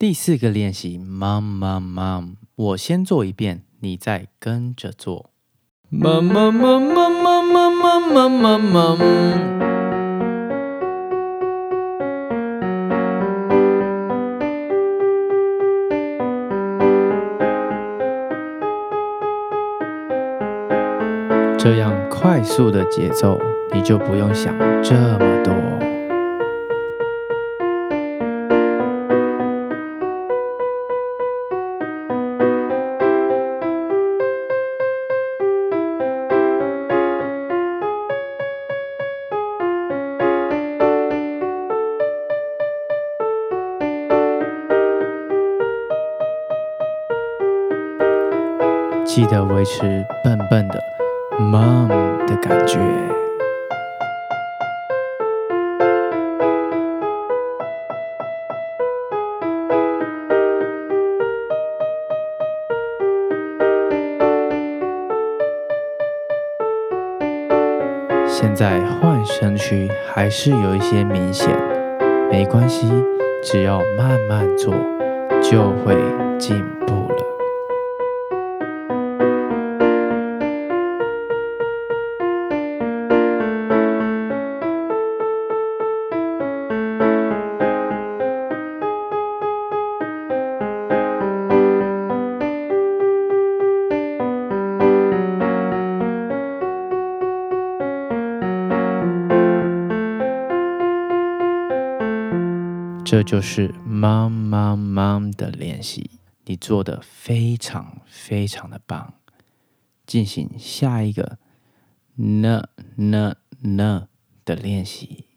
第四个练习，mom mom mom，我先做一遍，你再跟着做。mom mom mom mom mom mom mom mom。这样快速的节奏，你就不用想这么多。记得维持笨笨的 mom 的感觉。现在换身躯还是有一些明显，没关系，只要慢慢做，就会进步这就是 mom mom mom 的练习，你做的非常非常的棒。进行下一个 n n n 的练习。